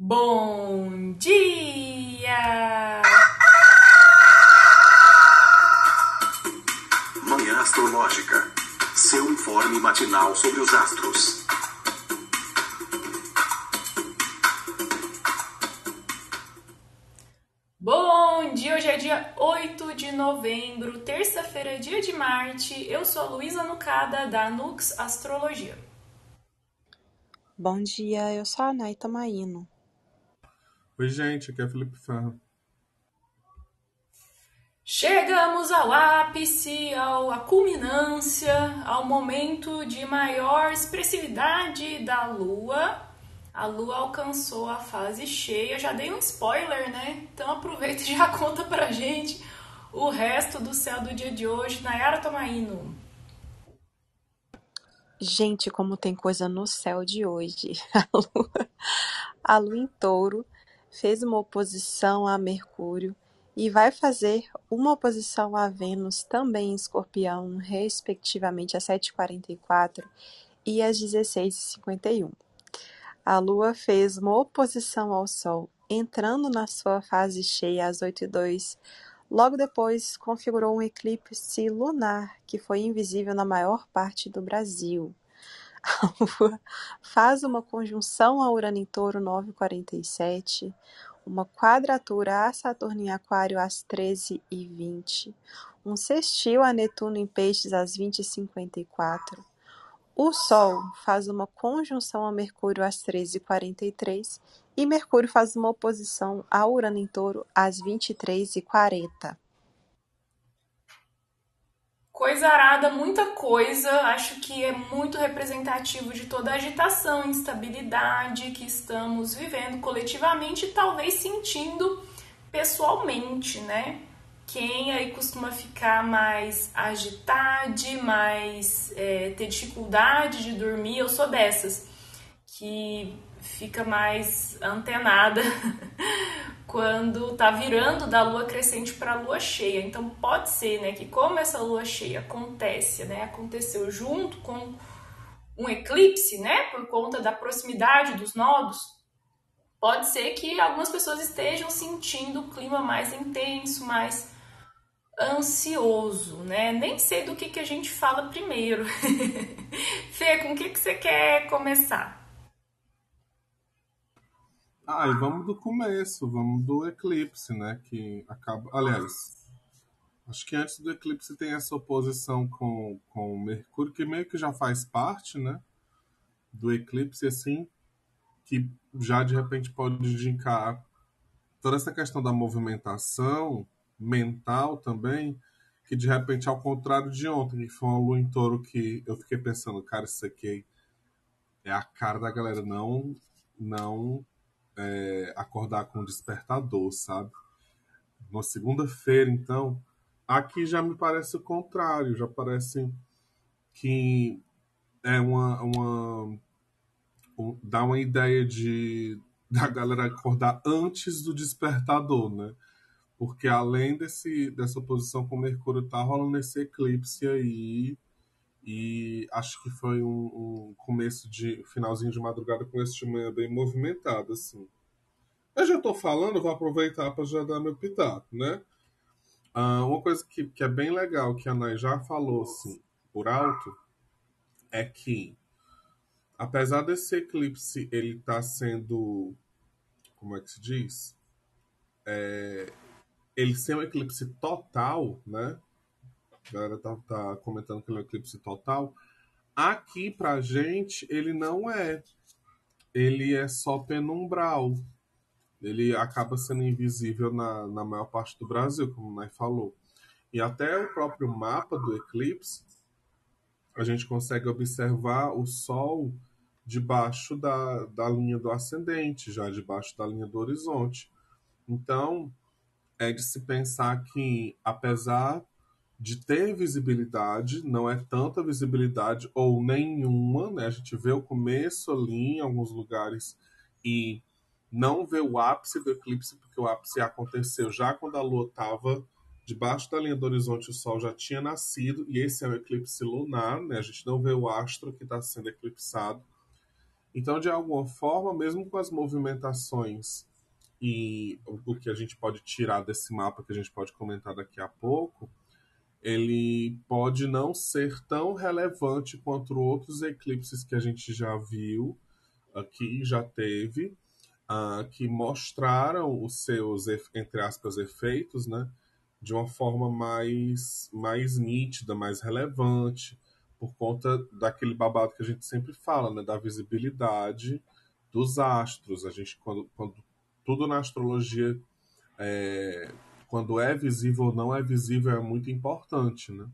Bom dia! Manhã Astrológica. Seu informe matinal sobre os astros. Bom dia! Hoje é dia 8 de novembro, terça-feira, dia de Marte. Eu sou a Luísa Nucada, da Nux Astrologia. Bom dia, eu sou a Naita Maíno. Oi, gente, aqui é Felipe Ferro. Chegamos ao ápice, ao, à culminância, ao momento de maior expressividade da Lua. A Lua alcançou a fase cheia. Já dei um spoiler, né? Então aproveita e já conta pra gente o resto do céu do dia de hoje. Nayara Tomaino. Gente, como tem coisa no céu de hoje. A lua, a lua em touro fez uma oposição a Mercúrio e vai fazer uma oposição a Vênus também em escorpião, respectivamente às 7h44 e às 16h51. A Lua fez uma oposição ao Sol, entrando na sua fase cheia às 8h02. Logo depois, configurou um eclipse lunar que foi invisível na maior parte do Brasil. A Lua faz uma conjunção a Urano em Touro 9h47, uma quadratura a Saturno em Aquário às 13h20, um sextil a Netuno em Peixes às 20h54. O Sol faz uma conjunção a Mercúrio às 13h43 e Mercúrio faz uma oposição a Urano em Touro às 23h40. Coisa arada, muita coisa. Acho que é muito representativo de toda a agitação, instabilidade que estamos vivendo coletivamente e talvez sentindo pessoalmente, né? Quem aí costuma ficar mais agitado, mais é, ter dificuldade de dormir, eu sou dessas que fica mais antenada quando tá virando da lua crescente para a lua cheia. Então pode ser, né, que como essa lua cheia acontece, né, aconteceu junto com um eclipse, né, por conta da proximidade dos nodos, pode ser que algumas pessoas estejam sentindo o clima mais intenso, mais ansioso, né? Nem sei do que, que a gente fala primeiro. Fê, com o que, que você quer começar? Ah, e vamos do começo, vamos do eclipse, né? Que acaba. Aliás, acho que antes do eclipse tem essa oposição com, com Mercúrio, que meio que já faz parte, né? Do eclipse, assim, que já de repente pode indicar toda essa questão da movimentação mental também, que de repente, ao contrário de ontem, que foi uma lua em touro que eu fiquei pensando, cara, isso aqui é a cara da galera, não, não é, acordar com o despertador, sabe? Na segunda-feira, então, aqui já me parece o contrário, já parece que é uma, uma um, dá uma ideia de da galera acordar antes do despertador, né? Porque além desse, dessa oposição com Mercúrio, tá rolando esse eclipse aí. E acho que foi um, um começo de. finalzinho de madrugada, começo de manhã bem movimentado, assim. Eu já tô falando, vou aproveitar para já dar meu pitaco, né? Ah, uma coisa que, que é bem legal, que a Nay já falou, assim, por alto, é que apesar desse eclipse ele tá sendo. Como é que se diz? É, ele ser um eclipse total, né? A galera tá, tá comentando que ele é um eclipse total. Aqui pra gente, ele não é. Ele é só penumbral. Ele acaba sendo invisível na, na maior parte do Brasil, como o Nai falou. E até o próprio mapa do eclipse, a gente consegue observar o Sol debaixo da, da linha do ascendente, já debaixo da linha do horizonte. Então, é de se pensar que, apesar de ter visibilidade, não é tanta visibilidade ou nenhuma, né? A gente vê o começo ali em alguns lugares e não vê o ápice do eclipse, porque o ápice aconteceu já quando a lua estava debaixo da linha do horizonte, o sol já tinha nascido, e esse é o eclipse lunar, né? A gente não vê o astro que está sendo eclipsado. Então, de alguma forma, mesmo com as movimentações e o que a gente pode tirar desse mapa que a gente pode comentar daqui a pouco, ele pode não ser tão relevante quanto outros eclipses que a gente já viu aqui, já teve, uh, que mostraram os seus, entre aspas, efeitos, né? De uma forma mais, mais nítida, mais relevante, por conta daquele babado que a gente sempre fala, né? Da visibilidade dos astros. A gente, quando, quando tudo na astrologia, é, quando é visível ou não é visível, é muito importante, né?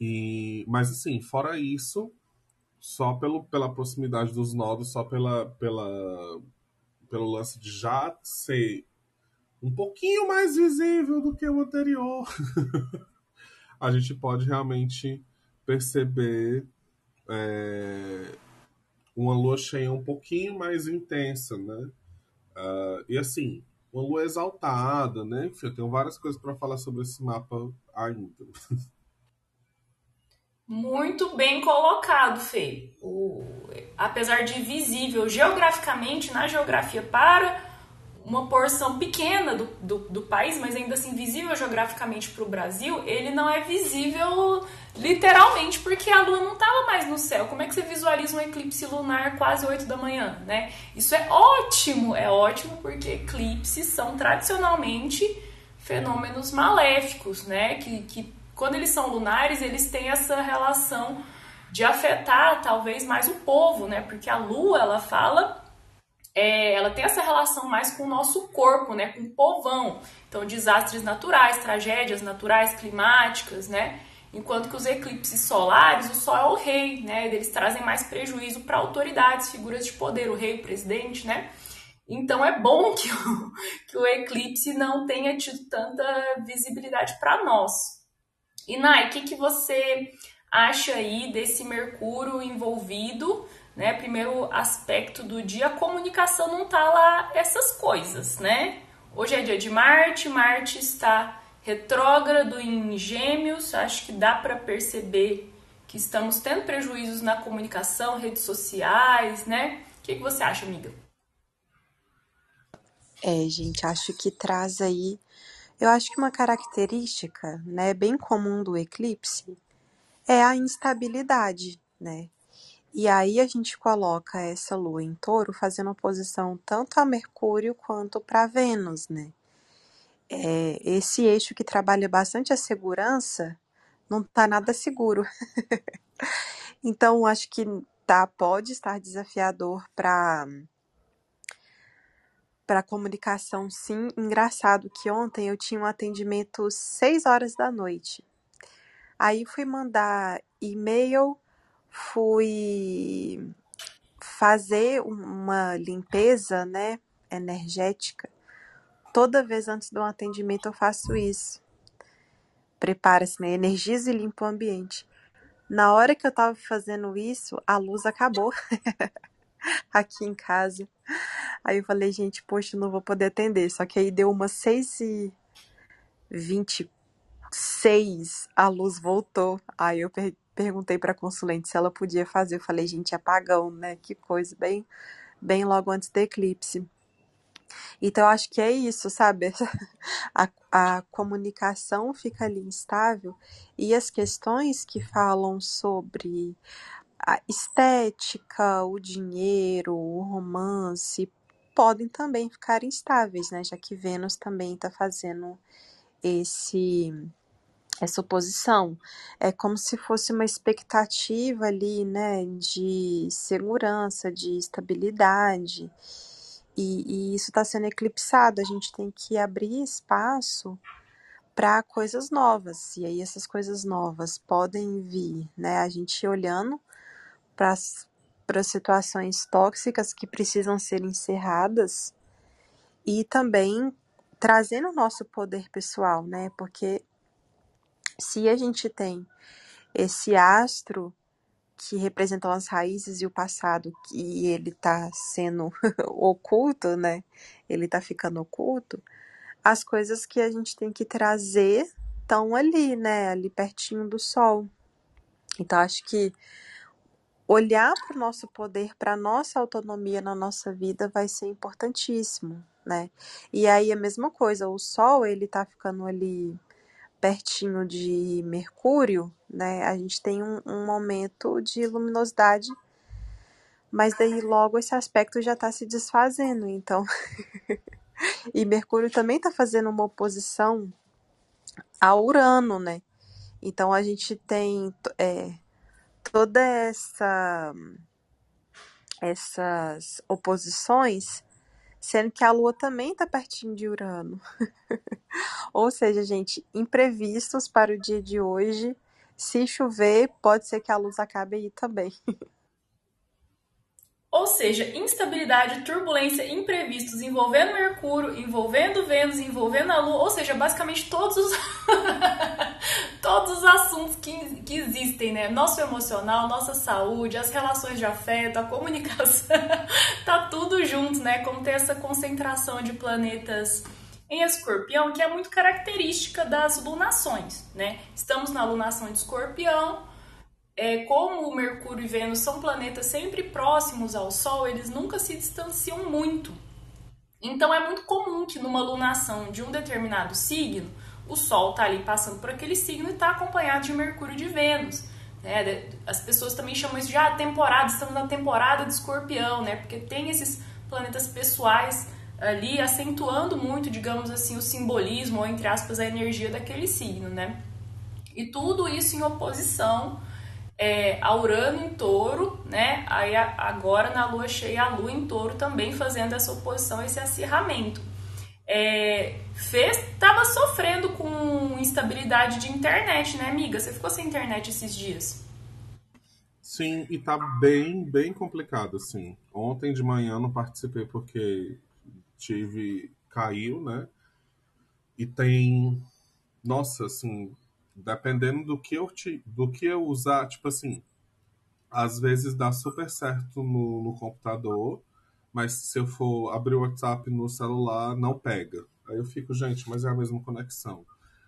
E, mas assim, fora isso, só pelo, pela proximidade dos nodos, só pela, pela, pelo lance de já ser um pouquinho mais visível do que o anterior, a gente pode realmente perceber é, uma lua cheia um pouquinho mais intensa, né? Uh, e assim, uma lua exaltada, né? Enfim, eu tenho várias coisas para falar sobre esse mapa ainda. Muito bem colocado, Fê. O, apesar de visível geograficamente na geografia para uma porção pequena do, do, do país, mas ainda assim visível geograficamente para o Brasil, ele não é visível literalmente porque a lua não estava mais no céu. Como é que você visualiza um eclipse lunar quase 8 da manhã, né? Isso é ótimo, é ótimo porque eclipses são tradicionalmente fenômenos maléficos, né? Que, que quando eles são lunares, eles têm essa relação de afetar talvez mais o povo, né? Porque a lua, ela fala é, ela tem essa relação mais com o nosso corpo, né, com o povão. Então, desastres naturais, tragédias naturais, climáticas, né? Enquanto que os eclipses solares, o sol é o rei, né? Eles trazem mais prejuízo para autoridades, figuras de poder, o rei, o presidente, né? Então é bom que o, que o eclipse não tenha tido tanta visibilidade para nós. E Nai, o que, que você acha aí desse Mercúrio envolvido né? Primeiro aspecto do dia, a comunicação não tá lá essas coisas, né? Hoje é dia de Marte, Marte está retrógrado em Gêmeos, acho que dá para perceber que estamos tendo prejuízos na comunicação, redes sociais, né? O que, que você acha, amiga? É, gente, acho que traz aí. Eu acho que uma característica, né, bem comum do eclipse é a instabilidade, né? E aí a gente coloca essa lua em touro fazendo oposição tanto a Mercúrio quanto para Vênus, né? É, esse eixo que trabalha bastante a segurança não está nada seguro. então, acho que tá, pode estar desafiador para para comunicação, sim. Engraçado que ontem eu tinha um atendimento 6 horas da noite. Aí fui mandar e-mail fui fazer uma limpeza, né, energética. Toda vez antes do atendimento eu faço isso. Prepara-se, né, energiza e limpa o ambiente. Na hora que eu tava fazendo isso, a luz acabou aqui em casa. Aí eu falei, gente, poxa, não vou poder atender. Só que aí deu umas 6 e 26, a luz voltou. Aí eu perguntei para a consulente se ela podia fazer. Eu falei, gente, apagão, né? Que coisa, bem, bem logo antes do eclipse. Então, acho que é isso, sabe? A, a comunicação fica ali instável e as questões que falam sobre a estética, o dinheiro, o romance, podem também ficar instáveis, né? Já que Vênus também está fazendo esse essa oposição. É como se fosse uma expectativa ali, né, de segurança, de estabilidade. E, e isso está sendo eclipsado. A gente tem que abrir espaço para coisas novas. E aí essas coisas novas podem vir, né? A gente olhando para as situações tóxicas que precisam ser encerradas e também trazendo o nosso poder pessoal, né? Porque se a gente tem esse astro que representam as raízes e o passado, e ele está sendo oculto, né? Ele está ficando oculto. As coisas que a gente tem que trazer estão ali, né? Ali pertinho do sol. Então acho que olhar para o nosso poder, para a nossa autonomia na nossa vida vai ser importantíssimo, né? E aí a mesma coisa, o Sol ele tá ficando ali pertinho de Mercúrio, né? A gente tem um, um momento de luminosidade, mas daí logo esse aspecto já está se desfazendo, então. e Mercúrio também está fazendo uma oposição a Urano, né? Então a gente tem é, toda essa essas oposições, sendo que a Lua também está pertinho de Urano. Ou seja, gente, imprevistos para o dia de hoje. Se chover, pode ser que a luz acabe aí também. Ou seja, instabilidade, turbulência, imprevistos envolvendo Mercúrio, envolvendo Vênus, envolvendo a Lua, ou seja, basicamente todos os todos os assuntos que, que existem, né? Nosso emocional, nossa saúde, as relações de afeto, a comunicação, tá tudo junto, né? Como ter essa concentração de planetas em Escorpião, que é muito característica das lunações, né? Estamos na lunação de Escorpião, é, como Mercúrio e Vênus são planetas sempre próximos ao Sol, eles nunca se distanciam muito. Então é muito comum que numa lunação de um determinado signo, o Sol tá ali passando por aquele signo e está acompanhado de Mercúrio e de Vênus. Né? As pessoas também chamam isso de ah, temporada, estamos na temporada de Escorpião, né? Porque tem esses planetas pessoais ali acentuando muito, digamos assim, o simbolismo ou entre aspas a energia daquele signo, né? E tudo isso em oposição é, a Urano em Touro, né? Aí agora na Lua cheia a Lua em Touro também fazendo essa oposição, esse acirramento. É, fez, tava sofrendo com instabilidade de internet, né, amiga? Você ficou sem internet esses dias? Sim, e tá bem, bem complicado, assim. Ontem de manhã não participei porque tive caiu, né? E tem nossa, assim, dependendo do que eu te, do que eu usar, tipo assim, às vezes dá super certo no, no computador, mas se eu for abrir o WhatsApp no celular, não pega. Aí eu fico, gente, mas é a mesma conexão.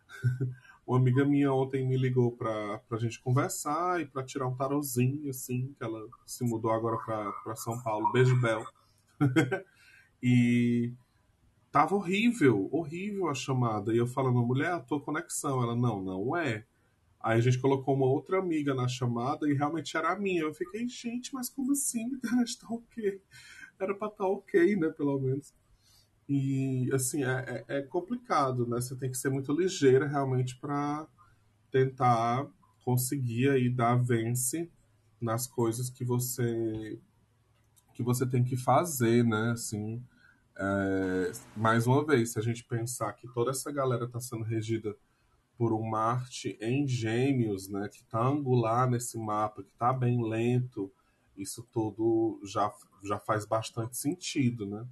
Uma amiga minha ontem me ligou pra, pra gente conversar e pra tirar um tarozinho, assim, que ela se mudou agora pra, pra São Paulo. Beijo, Bel. e tava horrível, horrível a chamada. E eu falando, mulher, a tua conexão. Ela, não, não é. Aí a gente colocou uma outra amiga na chamada e realmente era a minha. Eu fiquei, gente, mas como assim? A internet tá ok. Era pra estar tá ok, né, pelo menos. E, assim, é, é, é complicado, né? Você tem que ser muito ligeira realmente para tentar conseguir aí dar vence nas coisas que você que você tem que fazer, né? Assim, é, mais uma vez, se a gente pensar que toda essa galera está sendo regida por um Marte em Gêmeos, né, que está angular nesse mapa, que está bem lento, isso tudo já, já faz bastante sentido, né?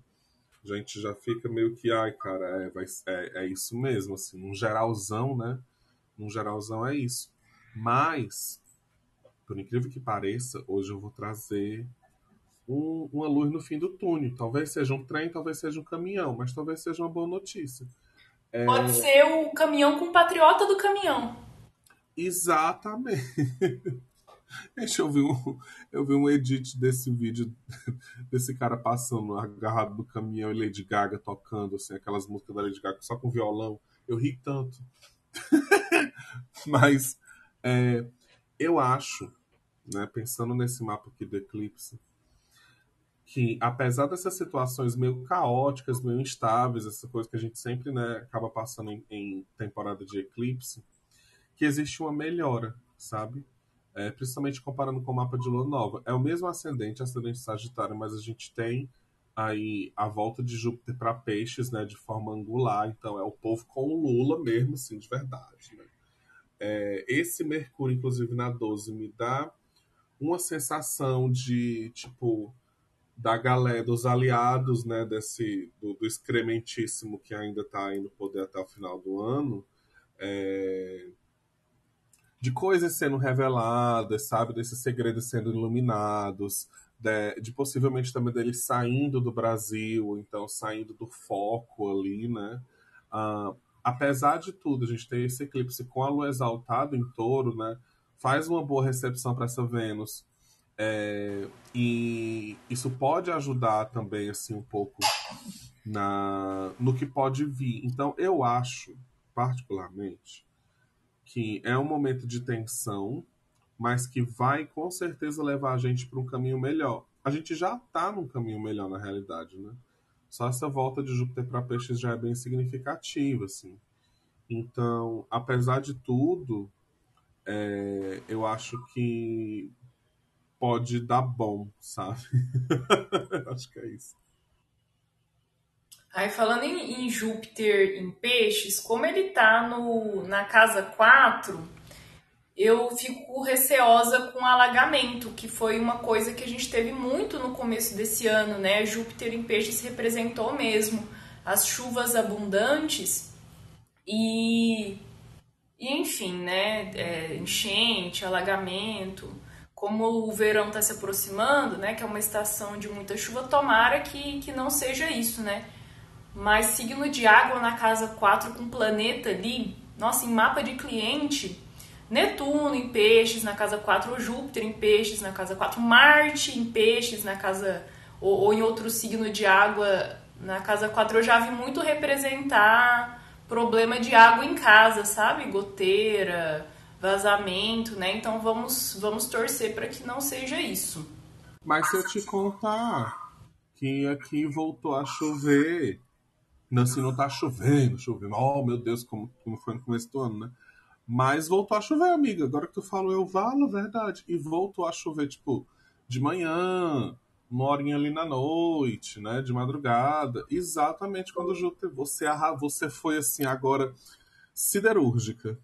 A gente já fica meio que, ai, cara, é, vai, é, é isso mesmo, assim, um geralzão, né? Um geralzão é isso. Mas, por incrível que pareça, hoje eu vou trazer um, uma luz no fim do túnel. Talvez seja um trem, talvez seja um caminhão, mas talvez seja uma boa notícia. É... Pode ser o caminhão com o patriota do caminhão. Exatamente. Deixa eu ver um, eu vi um edit desse vídeo desse cara passando agarrado do caminhão e Lady Gaga tocando assim, aquelas músicas da Lady Gaga só com violão. Eu ri tanto. Mas é, eu acho, né, pensando nesse mapa aqui do eclipse, que apesar dessas situações meio caóticas, meio instáveis, essa coisa que a gente sempre né, acaba passando em, em temporada de eclipse, que existe uma melhora, sabe? É, principalmente comparando com o mapa de lua nova. É o mesmo ascendente, ascendente sagitário, mas a gente tem aí a volta de Júpiter para peixes, né, de forma angular, então é o povo com o Lula mesmo, assim, de verdade, né? É, esse Mercúrio, inclusive, na 12, me dá uma sensação de, tipo, da galera, dos aliados, né, desse, do, do excrementíssimo que ainda está no poder até o final do ano, é, de coisas sendo reveladas, sabe, desses segredos sendo iluminados, de, de, possivelmente também deles saindo do Brasil, então saindo do foco ali, né, uh, apesar de tudo, a gente tem esse eclipse com a lua exaltada em touro, né, faz uma boa recepção para essa Vênus, É, e isso pode ajudar também, assim, um pouco na, no que pode vir. Então, eu acho, particularmente, que é um momento de tensão, mas que vai com certeza levar a gente para um caminho melhor. A gente já está num caminho melhor na realidade, né? Só essa volta de Júpiter para Peixes já é bem significativa, assim. Então, apesar de tudo, é, eu acho que pode dar bom, sabe? acho que é isso. Aí falando em, em, Júpiter em peixes, como ele tá no, na casa 4, eu fico receosa com alagamento, que foi uma coisa que a gente teve muito no começo desse ano, né? Júpiter em peixes representou mesmo as chuvas abundantes e, e enfim, né? É, enchente, alagamento. Como o verão está se aproximando, né? Que é uma estação de muita chuva, tomara que, que não seja isso, né? Mas signo de água na casa 4 com planeta ali, nossa, em mapa de cliente, Netuno em peixes na casa 4, ou Júpiter em peixes na casa 4, Marte em peixes na casa, ou, ou em outro signo de água na casa 4, eu já vi muito representar problema de água em casa, sabe? Goteira, vazamento, né? Então vamos, vamos torcer para que não seja isso. Mas se eu te contar que aqui voltou a chover não, assim, não tá chovendo, chovendo. Oh, meu Deus, como, como foi no começo do ano, né? Mas voltou a chover, amiga. Agora que tu falou, eu falo verdade. E voltou a chover, tipo, de manhã, uma horinha ali na noite, né? De madrugada. Exatamente quando o Júpiter, você, você foi assim, agora siderúrgica.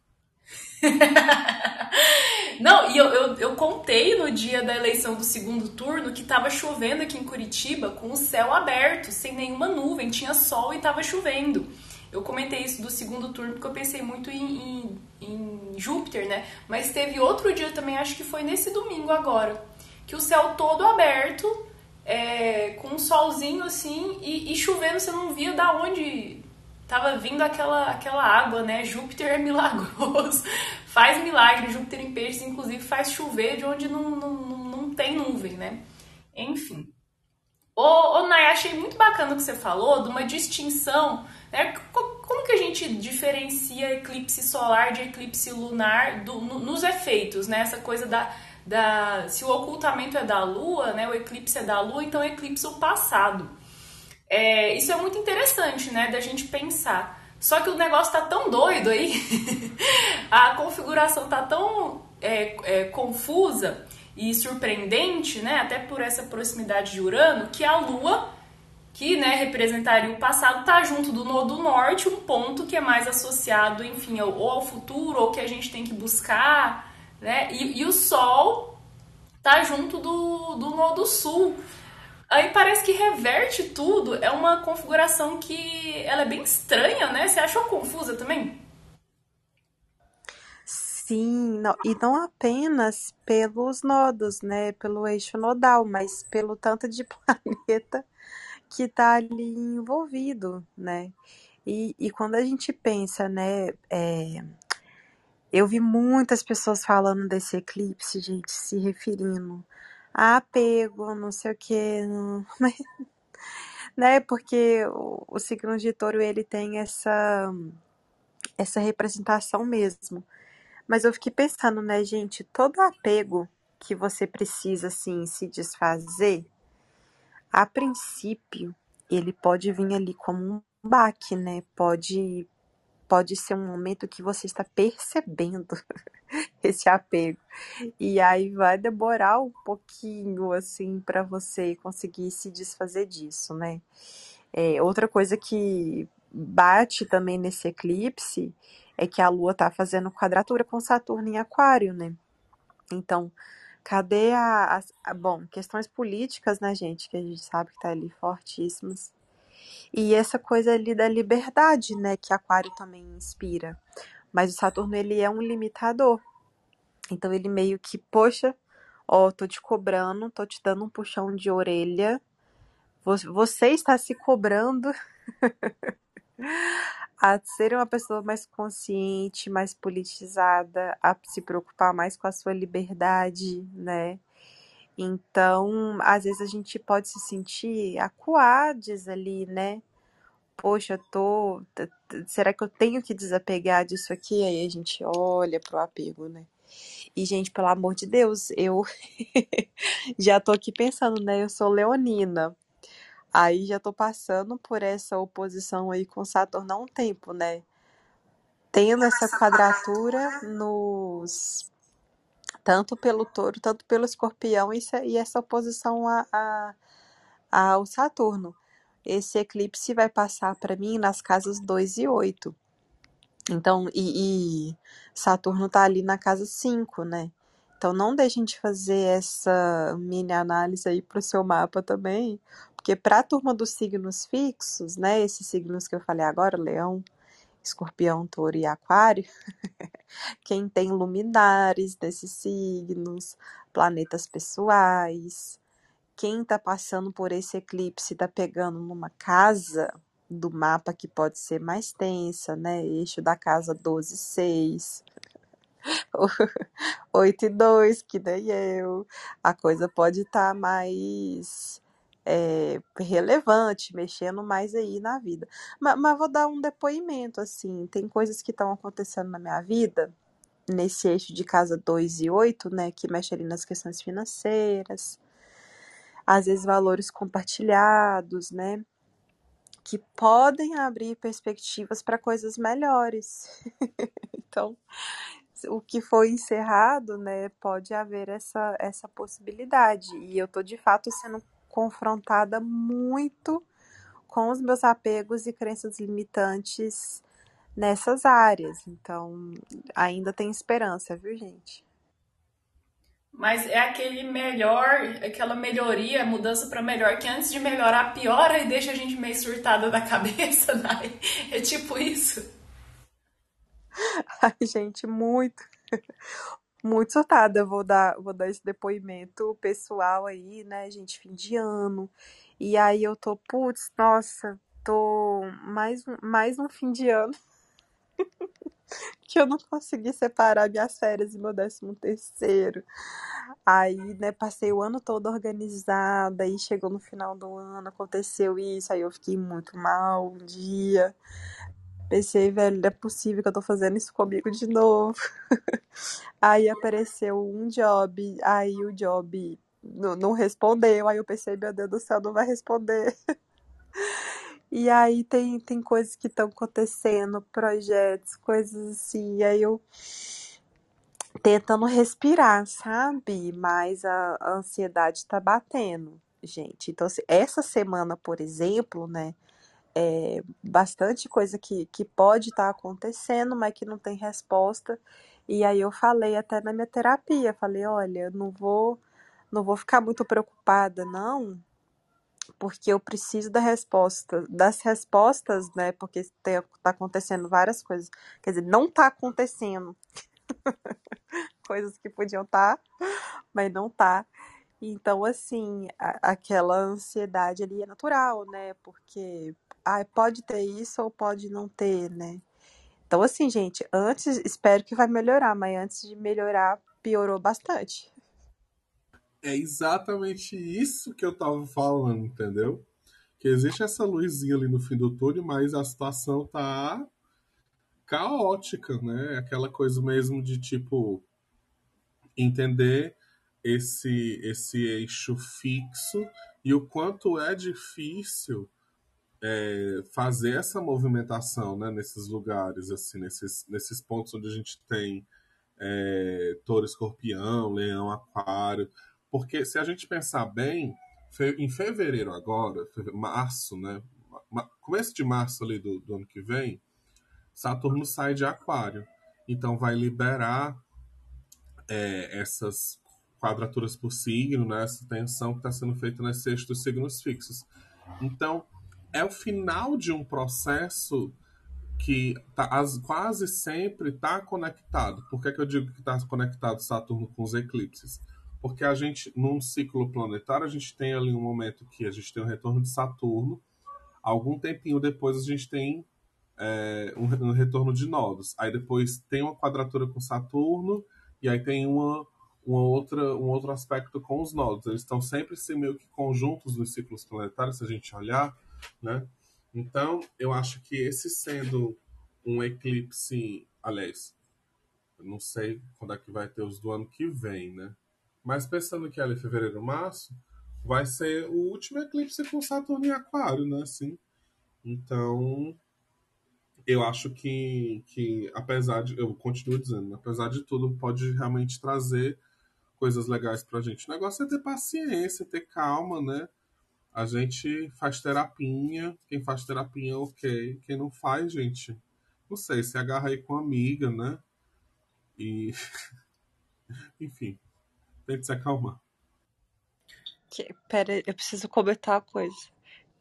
Não, e eu, eu, eu, contei no dia da eleição do segundo turno que tava chovendo aqui em Curitiba com o céu aberto, sem nenhuma nuvem, tinha sol e tava chovendo. Eu comentei isso do segundo turno porque eu pensei muito em, em, em Júpiter, né? Mas teve outro dia também, acho que foi nesse domingo agora, que o céu todo aberto, é, com um solzinho assim e, e chovendo, você não via da onde tava vindo aquela, aquela água, né? Júpiter é milagroso, faz milagre. Júpiter em peixes, inclusive, faz chover de onde não, não, não tem nuvem, né? Enfim. Ô, ô Nay, achei muito bacana o que você falou de uma distinção, né? Como que a gente diferencia eclipse solar de eclipse lunar do, no, nos efeitos, né? Essa coisa da, da... Se o ocultamento é da Lua, né? O eclipse é da Lua, então eclipse é o passado. É, isso é muito interessante, né, da gente pensar. Só que o negócio tá tão doido aí, a configuração tá tão é, é, confusa e surpreendente, né, até por essa proximidade de Urano, que a Lua, que né, representaria o passado, tá junto do nodo norte, um ponto que é mais associado, enfim, ou ao futuro, ou que a gente tem que buscar, né, e, e o Sol tá junto do, do nodo sul. Aí parece que reverte tudo. É uma configuração que ela é bem estranha, né? Você achou confusa também? Sim, não, e não apenas pelos nodos, né? Pelo eixo nodal, mas pelo tanto de planeta que está ali envolvido, né? E, e quando a gente pensa, né? É, eu vi muitas pessoas falando desse eclipse, gente, se referindo apego, não sei o que, né? Porque o, o signo de touro ele tem essa essa representação mesmo. Mas eu fiquei pensando, né, gente, todo apego que você precisa assim se desfazer, a princípio, ele pode vir ali como um baque, né? Pode pode ser um momento que você está percebendo esse apego. E aí vai demorar um pouquinho, assim, para você conseguir se desfazer disso, né? É, outra coisa que bate também nesse eclipse é que a Lua tá fazendo quadratura com Saturno em Aquário, né? Então, cadê a, a, Bom, questões políticas, né, gente? Que a gente sabe que tá ali fortíssimas. E essa coisa ali da liberdade, né, que Aquário também inspira. Mas o Saturno ele é um limitador. Então ele meio que, poxa, ó, tô te cobrando, tô te dando um puxão de orelha. Você está se cobrando a ser uma pessoa mais consciente, mais politizada, a se preocupar mais com a sua liberdade, né? Então, às vezes a gente pode se sentir acuades ali, né? Poxa, tô. Será que eu tenho que desapegar disso aqui? Aí a gente olha pro apego, né? E, gente, pelo amor de Deus, eu já tô aqui pensando, né? Eu sou leonina. Aí já tô passando por essa oposição aí com Saturno há um tempo, né? Tendo essa quadratura nos tanto pelo touro, tanto pelo escorpião e, e essa oposição a, a, ao Saturno. Esse eclipse vai passar para mim nas casas 2 e 8. Então, e, e Saturno está ali na casa 5, né? Então não deixem de fazer essa mini análise aí para o seu mapa também, porque para a turma dos signos fixos, né, esses signos que eu falei agora, Leão, Escorpião, Touro e Aquário, quem tem luminares desses signos, planetas pessoais, quem está passando por esse eclipse está pegando numa casa do mapa que pode ser mais tensa, né? Eixo da casa 12 6. 8 e 2, que nem eu. A coisa pode estar tá mais é, relevante, mexendo mais aí na vida. Mas, mas vou dar um depoimento, assim, tem coisas que estão acontecendo na minha vida, nesse eixo de casa 2 e 8, né, que mexe ali nas questões financeiras, às vezes valores compartilhados, né, que podem abrir perspectivas para coisas melhores. então, o que foi encerrado, né, pode haver essa, essa possibilidade. E eu tô de fato sendo confrontada muito com os meus apegos e crenças limitantes nessas áreas. Então, ainda tem esperança, viu, gente? Mas é aquele melhor, aquela melhoria, mudança para melhor, que antes de melhorar piora e deixa a gente meio surtada da cabeça, né? É tipo isso. Ai, gente, muito muito surtada. Vou dar, vou dar esse depoimento pessoal aí, né, gente, fim de ano. E aí eu tô, putz, nossa, tô mais, mais um fim de ano que eu não consegui separar minhas férias e meu décimo terceiro. Aí, né, passei o ano todo organizada, e chegou no final do ano, aconteceu isso, aí eu fiquei muito mal um dia. Pensei, velho, não é possível que eu tô fazendo isso comigo de novo. aí apareceu um job, aí o job não, respondeu, aí eu pensei, meu Deus do céu, não vai responder. e aí tem, tem coisas que estão acontecendo, projetos, coisas assim, e aí eu tentando respirar, sabe? Mas a, a ansiedade tá batendo, gente. Então, essa semana, por exemplo, né? É, bastante coisa que, que pode estar tá acontecendo, mas que não tem resposta. E aí eu falei até na minha terapia, falei, olha, não vou, não vou ficar muito preocupada, não, porque eu preciso da resposta, das respostas, né? Porque tem, tá acontecendo várias coisas. Quer dizer, não tá acontecendo. coisas que podiam estar, tá, mas não tá. Então, assim, a, aquela ansiedade ali é natural, né? Porque ah, pode ter isso ou pode não ter, né? Então, assim, gente, antes, espero que vai melhorar, mas antes de melhorar, piorou bastante. É exatamente isso que eu tava falando, entendeu? Que existe essa luzinha ali no fim do túnel, mas a situação tá caótica, né? Aquela coisa mesmo de tipo entender esse esse eixo fixo e o quanto é difícil é, fazer essa movimentação né, nesses lugares, assim, nesses, nesses pontos onde a gente tem é, touro, escorpião, leão, aquário. Porque se a gente pensar bem, em fevereiro agora, março, né? Começo de março ali do, do ano que vem, Saturno sai de aquário. Então vai liberar é, essas quadraturas por signo, né? essa tensão que está sendo feita nas sextas dos signos fixos. Então, é o final de um processo que tá, as, quase sempre está conectado. Por que, que eu digo que está conectado Saturno com os eclipses? Porque a gente, num ciclo planetário, a gente tem ali um momento que a gente tem o retorno de Saturno, algum tempinho depois a gente tem é, um, um, retorno de nodos. Aí depois tem uma quadratura com Saturno, e aí tem uma, uma outra, um outro aspecto com os nodos. Eles estão sempre meio que conjuntos nos ciclos planetários, se a gente olhar, né? Então, eu acho que esse sendo um eclipse, aliás, eu não sei quando é que vai ter os do ano que vem, né? Mas pensando que é ali fevereiro, março, vai ser o último eclipse com Saturno em Aquário, né? Assim. Então, eu acho que, que apesar de, eu continuo dizendo, apesar de tudo, pode realmente trazer coisas legais pra gente. O negócio é ter paciência, ter calma, né? A gente faz terapia, quem faz terapia, ok. Quem não faz, gente, não sei, se agarra aí com amiga, né? E. Enfim, tente se acalmar. Que, pera, eu preciso comentar uma coisa.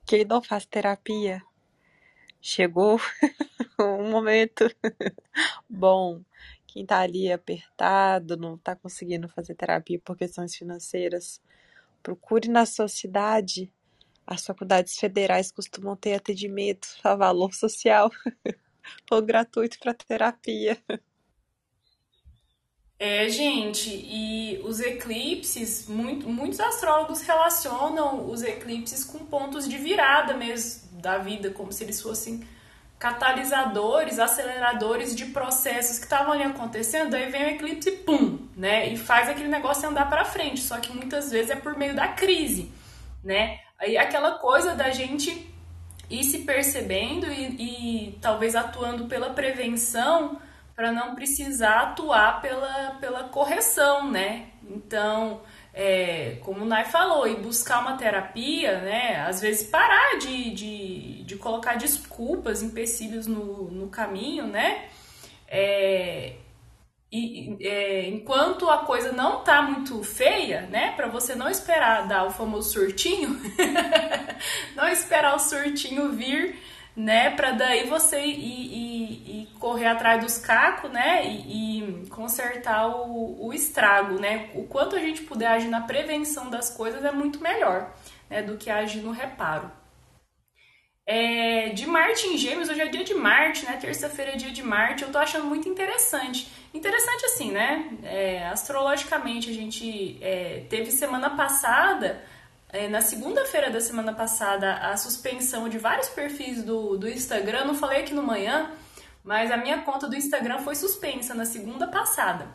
Quem não faz terapia, chegou um momento bom. Quem tá ali apertado, não tá conseguindo fazer terapia por questões financeiras, procure na sua cidade. As faculdades federais costumam ter atendimento a valor social ou gratuito para terapia. É, gente, e os eclipses, muito, muitos astrólogos relacionam os eclipses com pontos de virada mesmo da vida, como se eles fossem catalisadores, aceleradores de processos que estavam ali acontecendo, aí vem o eclipse pum, né? E faz aquele negócio andar para frente, só que muitas vezes é por meio da crise, né? Aí aquela coisa da gente ir se percebendo e, e talvez atuando pela prevenção para não precisar atuar pela, pela correção, né? Então, é, como o Nai falou, e buscar uma terapia, né? Às vezes parar de, de, de colocar desculpas, empecilhos no, no caminho, né? É, e, é, enquanto a coisa não tá muito feia, né? Para você não esperar dar o famoso surtinho, não esperar o surtinho vir né? Para daí você ir, ir, ir, correr atrás dos cacos, né? E, e consertar o, o, estrago, né? O quanto a gente puder agir na prevenção das coisas é muito melhor, né? Do que agir no reparo. É, de Marte em Gêmeos, hoje é dia de Marte, né? Terça-feira é dia de Marte. Eu tô achando muito interessante. Interessante assim, né? É, astrologicamente, a gente é, teve semana passada é, na segunda-feira da semana passada a suspensão de vários perfis do, do Instagram. Não falei aqui no manhã, mas a minha conta do Instagram foi suspensa na segunda passada.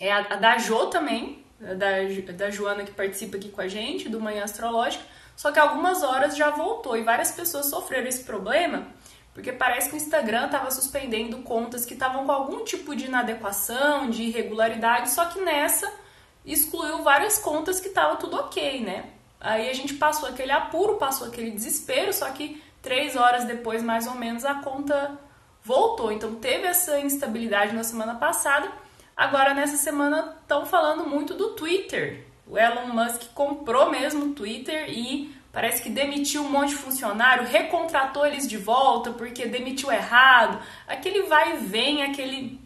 É a, a da Jo também, da, da Joana que participa aqui com a gente, do Manhã Astrológico. Só que algumas horas já voltou e várias pessoas sofreram esse problema porque parece que o Instagram estava suspendendo contas que estavam com algum tipo de inadequação, de irregularidade, só que nessa excluiu várias contas que tava tudo ok, né? Aí a gente passou aquele apuro, passou aquele desespero, só que três horas depois, mais ou menos, a conta voltou. Então teve essa instabilidade na semana passada. Agora nessa semana estão falando muito do Twitter. O Elon Musk comprou mesmo o Twitter e parece que demitiu um monte de funcionário, recontratou eles de volta porque demitiu errado. Aquele vai e vem, aquele,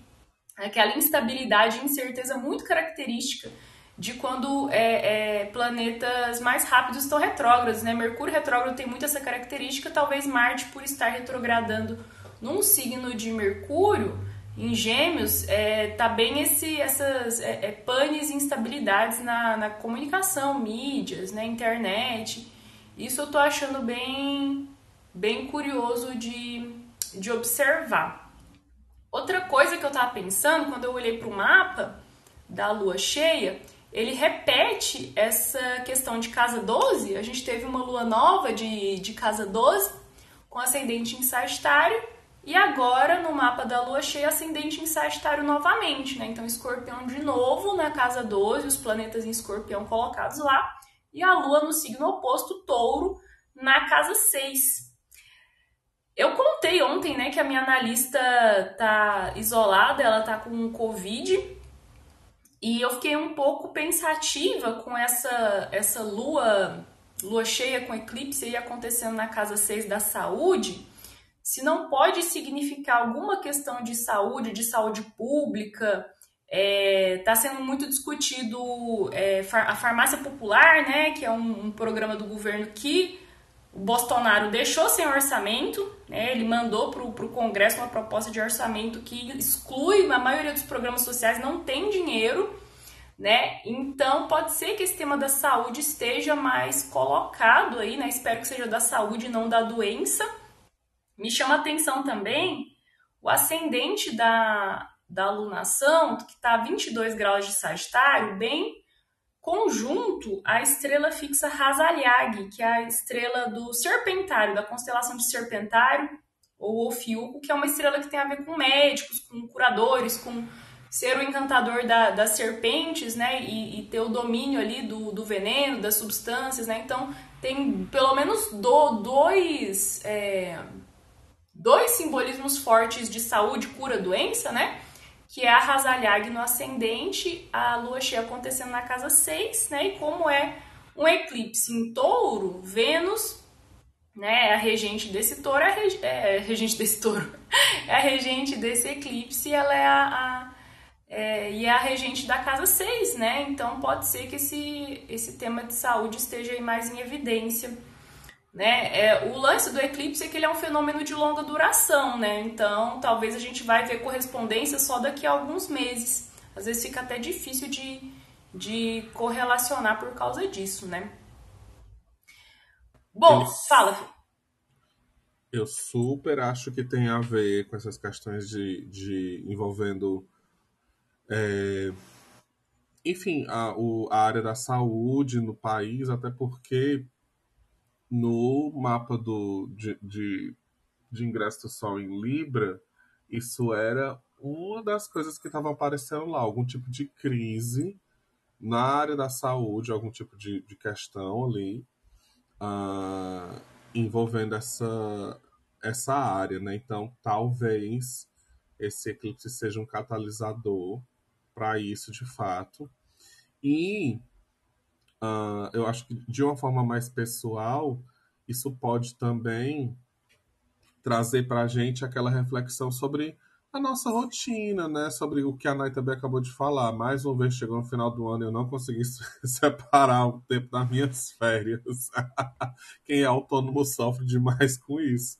aquela instabilidade e incerteza muito característica de quando é, é, planetas mais rápidos estão retrógrados, né? Mercúrio retrógrado tem muito essa característica, talvez Marte, por estar retrogradando num signo de Mercúrio, em Gêmeos, é, tá bem esse, essas é, é, panes e instabilidades na, na comunicação, mídias, né, internet. Isso eu tô achando bem, bem curioso de, de observar. Outra coisa que eu tava pensando quando eu olhei para o mapa da lua cheia ele repete essa questão de casa 12. A gente teve uma lua nova de, de casa 12, com ascendente em Sagitário, e agora no mapa da lua cheia, ascendente em Sagitário novamente, né? Então, escorpião de novo na casa 12, os planetas em escorpião colocados lá, e a lua no signo oposto, touro, na casa 6. Eu contei ontem, né, que a minha analista tá isolada, ela tá com Covid, e eu fiquei um pouco pensativa com essa, essa lua, lua cheia com eclipse aí acontecendo na casa 6 da saúde, se não pode significar alguma questão de saúde, de saúde pública, está é, tá sendo muito discutido é, a farmácia popular, né, que é um, um, programa do governo que o Bolsonaro deixou sem orçamento, né, ele mandou para o Congresso uma proposta de orçamento que exclui, a maioria dos programas sociais não tem dinheiro, né? Então pode ser que esse tema da saúde esteja mais colocado aí, né? Espero que seja da saúde, não da doença. Me chama atenção também o ascendente da, da alunação, que está a 22 graus de Sagitário, bem conjunto à estrela fixa Razaliag, que é a estrela do Serpentário, da constelação de Serpentário, ou Ofiuco, que é uma estrela que tem a ver com médicos, com curadores, com ser o encantador da, das serpentes, né, e, e, ter o domínio ali do, do veneno, das substâncias, né, então tem pelo menos do, dois, é, dois simbolismos fortes de saúde, cura, doença, né, que é a Razaliag no ascendente, a lua cheia acontecendo na casa 6, né, e como é um eclipse em touro, Vênus né, é a regente desse touro, é a, é a regente desse touro, é a regente desse eclipse, ela é a, a é, e é a regente da casa 6, né? Então pode ser que esse, esse tema de saúde esteja aí mais em evidência. Né? É, o lance do eclipse é que ele é um fenômeno de longa duração, né? Então talvez a gente vai ver correspondência só daqui a alguns meses. Às vezes fica até difícil de, de correlacionar por causa disso, né? Bom, eu, fala. Eu super acho que tem a ver com essas questões de, de envolvendo é, enfim, a, o, a área da saúde no país, até porque no mapa do, de, de, de ingresso do Sol em Libra, isso era uma das coisas que estavam aparecendo lá, algum tipo de crise na área da saúde, algum tipo de, de questão ali uh, envolvendo essa, essa área, né? Então, talvez esse eclipse seja um catalisador para isso de fato. E uh, eu acho que de uma forma mais pessoal, isso pode também trazer para a gente aquela reflexão sobre a nossa rotina, né? Sobre o que a Nay também acabou de falar. Mais uma vez chegou no final do ano e eu não consegui separar o tempo das minhas férias. Quem é autônomo sofre demais com isso,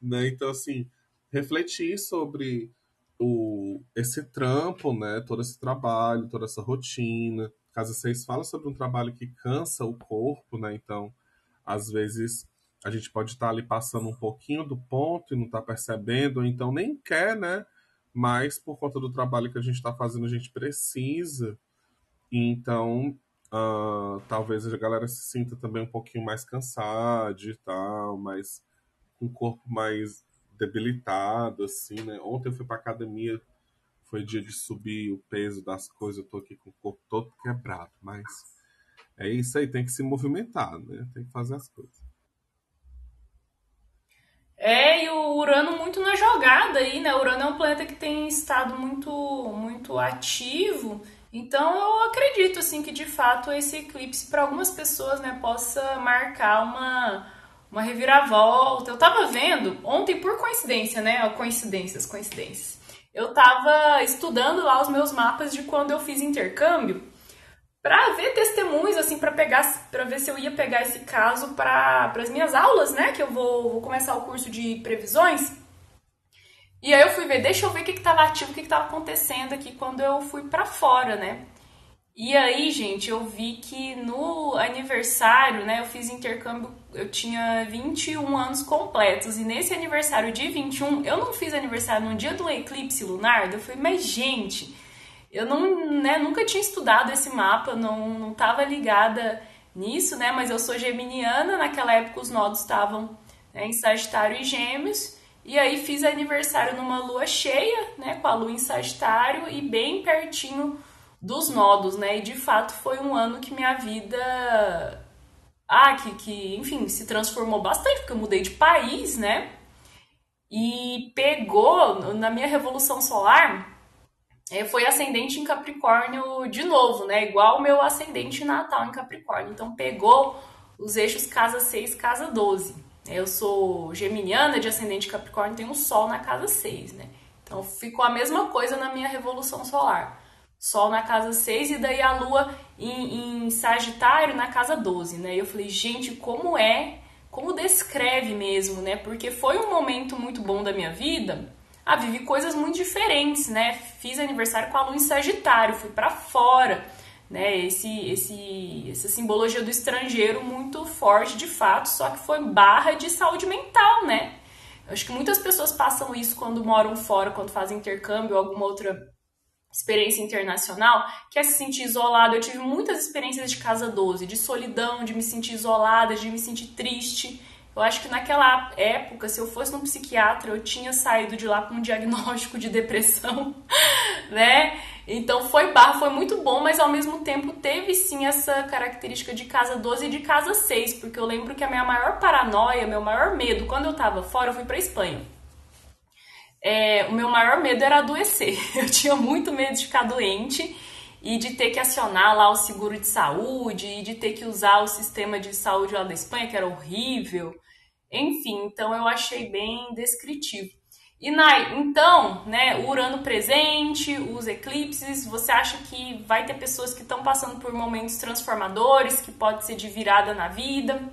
né? Então, assim, refletir sobre o, esse trampo, né? Todo esse trabalho, toda essa rotina. Casa 6 fala sobre um trabalho que cansa o corpo, né? Então, às vezes, a gente pode estar ali passando um pouquinho do ponto e não está percebendo, ou então nem quer, né? Mas por conta do trabalho que a gente está fazendo, a gente precisa. Então, uh, talvez a galera se sinta também um pouquinho mais cansada e tal, mas com o corpo mais debilitado, assim, né? Ontem eu fui pra academia, foi dia de subir o peso das coisas, eu tô aqui com o corpo todo quebrado, mas é isso aí, tem que se movimentar, né? Tem que fazer as coisas. É, e o Urano muito na jogada aí, né? O Urano é um planeta que tem estado muito, muito ativo. Então eu acredito assim que de fato esse eclipse para algumas pessoas, né, possa marcar uma uma reviravolta. Eu tava vendo ontem por coincidência, né? Coincidências, coincidências. Eu tava estudando lá os meus mapas de quando eu fiz intercâmbio para ver testemunhos assim para pegar para ver se eu ia pegar esse caso para as minhas aulas, né, que eu vou, vou, começar o curso de previsões. E aí eu fui ver, deixa eu ver o que estava ativo, o que estava acontecendo aqui quando eu fui para fora, né? E aí, gente, eu vi que no aniversário, né, eu fiz intercâmbio, eu tinha 21 anos completos, e nesse aniversário de 21, eu não fiz aniversário no dia do eclipse lunar, eu falei, mas gente, eu não, né, nunca tinha estudado esse mapa, não, não tava ligada nisso, né, mas eu sou geminiana, naquela época os nodos estavam né, em Sagitário e Gêmeos, e aí fiz aniversário numa lua cheia, né, com a lua em Sagitário, e bem pertinho dos nodos, né? E de fato foi um ano que minha vida. Ah, que, que enfim, se transformou bastante, porque eu mudei de país, né? E pegou na minha revolução solar. É, foi ascendente em Capricórnio de novo, né? Igual o meu ascendente natal em Capricórnio. Então pegou os eixos casa 6, casa 12. Eu sou geminiana de ascendente Capricórnio, tenho o Sol na casa 6, né? Então ficou a mesma coisa na minha revolução solar. Sol na casa 6 e daí a Lua em, em Sagitário na casa 12, né? E eu falei, gente, como é, como descreve mesmo, né? Porque foi um momento muito bom da minha vida. Ah, vivi coisas muito diferentes, né? Fiz aniversário com a Lua em Sagitário, fui para fora, né? Esse, esse, essa simbologia do estrangeiro muito forte de fato, só que foi barra de saúde mental, né? Acho que muitas pessoas passam isso quando moram fora, quando fazem intercâmbio alguma outra experiência internacional, que é se sentir isolado. Eu tive muitas experiências de casa 12, de solidão, de me sentir isolada, de me sentir triste. Eu acho que naquela época, se eu fosse um psiquiatra, eu tinha saído de lá com um diagnóstico de depressão, né? Então foi barro, foi muito bom, mas ao mesmo tempo teve sim essa característica de casa 12 e de casa 6, porque eu lembro que a minha maior paranoia, meu maior medo, quando eu tava fora, eu fui pra Espanha. É, o meu maior medo era adoecer. Eu tinha muito medo de ficar doente e de ter que acionar lá o seguro de saúde e de ter que usar o sistema de saúde lá da Espanha, que era horrível. Enfim, então eu achei bem descritivo. E Nai, então, né, o Urano presente, os eclipses, você acha que vai ter pessoas que estão passando por momentos transformadores, que pode ser de virada na vida?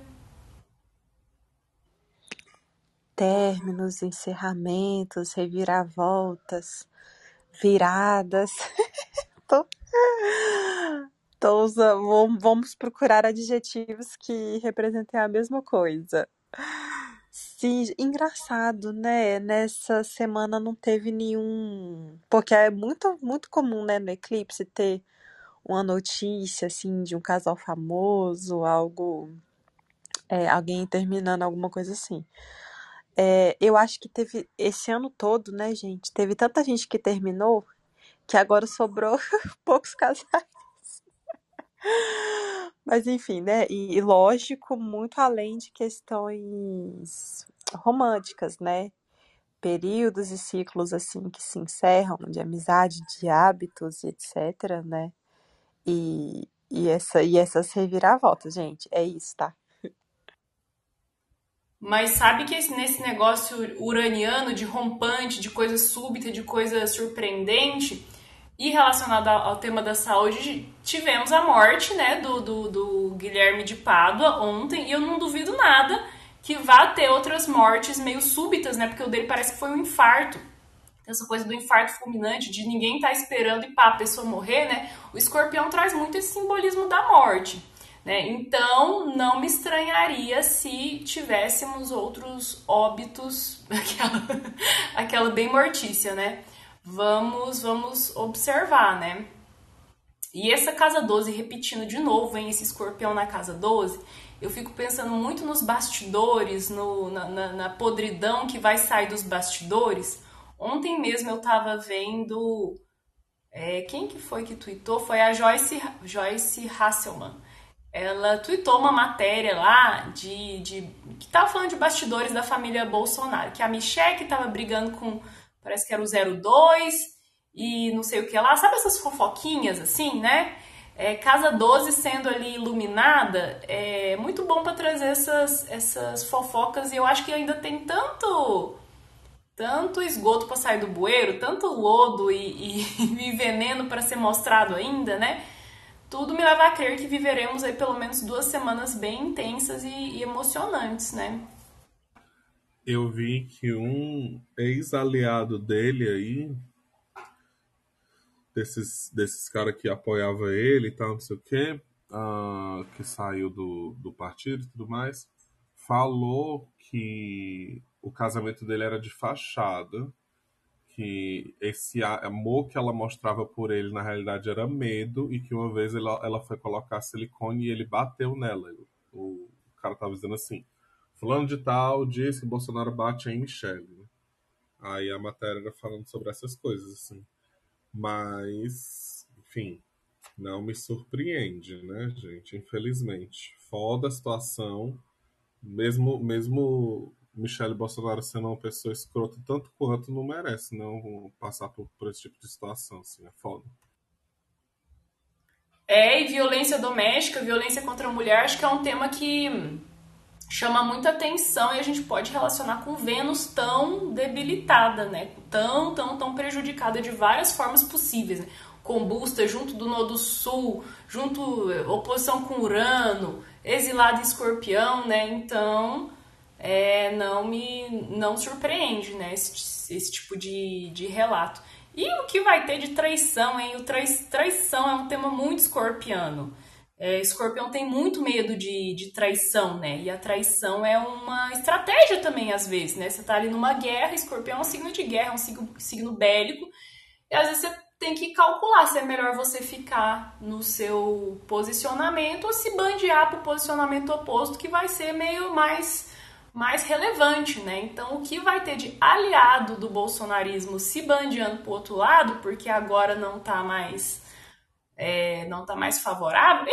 Términos, encerramentos, reviravoltas, viradas. Tô Tô usando, vamos procurar adjetivos que representem a mesma coisa. Sim, engraçado, né? Nessa semana não teve nenhum. Porque é muito, muito comum, né, no eclipse ter uma notícia, assim, de um casal famoso, algo. É, alguém terminando alguma coisa assim. É, eu acho que teve esse ano todo, né, gente? Teve tanta gente que terminou que agora sobrou poucos casais. Mas enfim, né? E, e, lógico, muito além de questões românticas, né? Períodos e ciclos assim que se encerram de amizade, de hábitos, etc, né? E, e, essa, e essas reviravoltas, gente, é isso, tá? Mas sabe que nesse negócio uraniano de rompante, de coisa súbita, de coisa surpreendente, e relacionado ao tema da saúde, tivemos a morte né, do, do, do Guilherme de Pádua ontem, e eu não duvido nada que vá ter outras mortes meio súbitas, né? Porque o dele parece que foi um infarto. Essa coisa do infarto fulminante, de ninguém tá esperando e pá, a pessoa morrer, né? O escorpião traz muito esse simbolismo da morte. Né? Então, não me estranharia se tivéssemos outros óbitos, aquela, aquela bem mortícia, né? vamos, vamos observar, né? E essa casa 12, repetindo de novo, vem esse escorpião na casa 12, eu fico pensando muito nos bastidores, no, na, na, na, podridão que vai sair dos bastidores. Ontem mesmo eu tava vendo. É, quem que foi que tweetou? Foi a Joyce, Joyce Hasselman. Ela tweetou uma matéria lá de, de que tava falando de bastidores da família Bolsonaro, que a Michelle tava brigando com parece que era o 02 e não sei o que lá. Sabe essas fofoquinhas assim, né? É, casa 12 sendo ali iluminada é muito bom para trazer essas, essas fofocas e eu acho que ainda tem tanto tanto esgoto para sair do bueiro, tanto lodo e, e, e veneno para ser mostrado ainda, né? Tudo me leva a crer que viveremos aí pelo menos duas semanas bem intensas e, e emocionantes, né? eu vi que um ex-aliado dele aí, desses, desses caras que apoiava ele e tal, não sei o quê, uh, que saiu do, do partido e tudo mais, falou que o casamento dele era de fachada, que esse amor que ela mostrava por ele na realidade era medo e que uma vez ela, ela foi colocar silicone e ele bateu nela. O, cara tava dizendo assim Fulano de tal disse que Bolsonaro bate em Michelle. Aí a matéria era falando sobre essas coisas, assim. Mas, enfim, não me surpreende, né, gente? Infelizmente. Foda a situação. Mesmo, mesmo Michelle Bolsonaro sendo uma pessoa escrota tanto quanto, não merece não passar por, por esse tipo de situação, assim. É foda. É, e violência doméstica, violência contra a mulher, acho que é um tema que chama muita atenção e a gente pode relacionar com Vênus tão debilitada, né? Tão, tão, tão prejudicada de várias formas possíveis. Né? Combusta junto do Nodo Sul, junto oposição com Urano, exilado em Escorpião, né? Então, é, não me não surpreende, né? Esse, esse tipo de, de relato. E o que vai ter de traição, hein? O traição é um tema muito escorpiano. É, escorpião tem muito medo de, de traição, né? E a traição é uma estratégia também, às vezes, né? Você tá ali numa guerra, escorpião é um signo de guerra, é um signo, signo bélico. E às vezes você tem que calcular se é melhor você ficar no seu posicionamento ou se bandear para o posicionamento oposto, que vai ser meio mais, mais relevante, né? Então, o que vai ter de aliado do bolsonarismo se bandeando para o outro lado, porque agora não está mais, é, não tá mais favorável?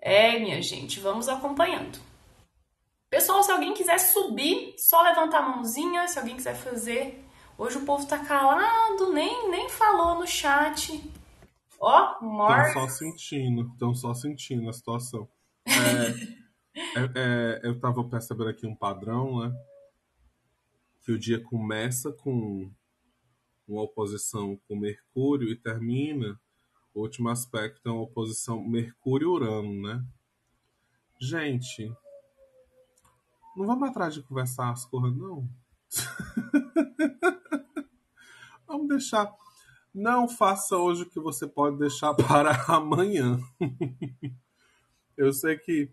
É, minha gente, vamos acompanhando. Pessoal, se alguém quiser subir, só levantar a mãozinha. Se alguém quiser fazer Hoje o povo tá calado, nem, nem falou no chat. Ó, oh, Mor... Estão só sentindo, estão só sentindo a situação. É, é, é, eu tava percebendo aqui um padrão, né? Que o dia começa com uma oposição com Mercúrio e termina, o último aspecto é uma oposição Mercúrio-Urano, né? Gente, não vamos atrás de conversar as coisas, não. Vamos deixar. Não faça hoje o que você pode deixar para amanhã. Eu sei que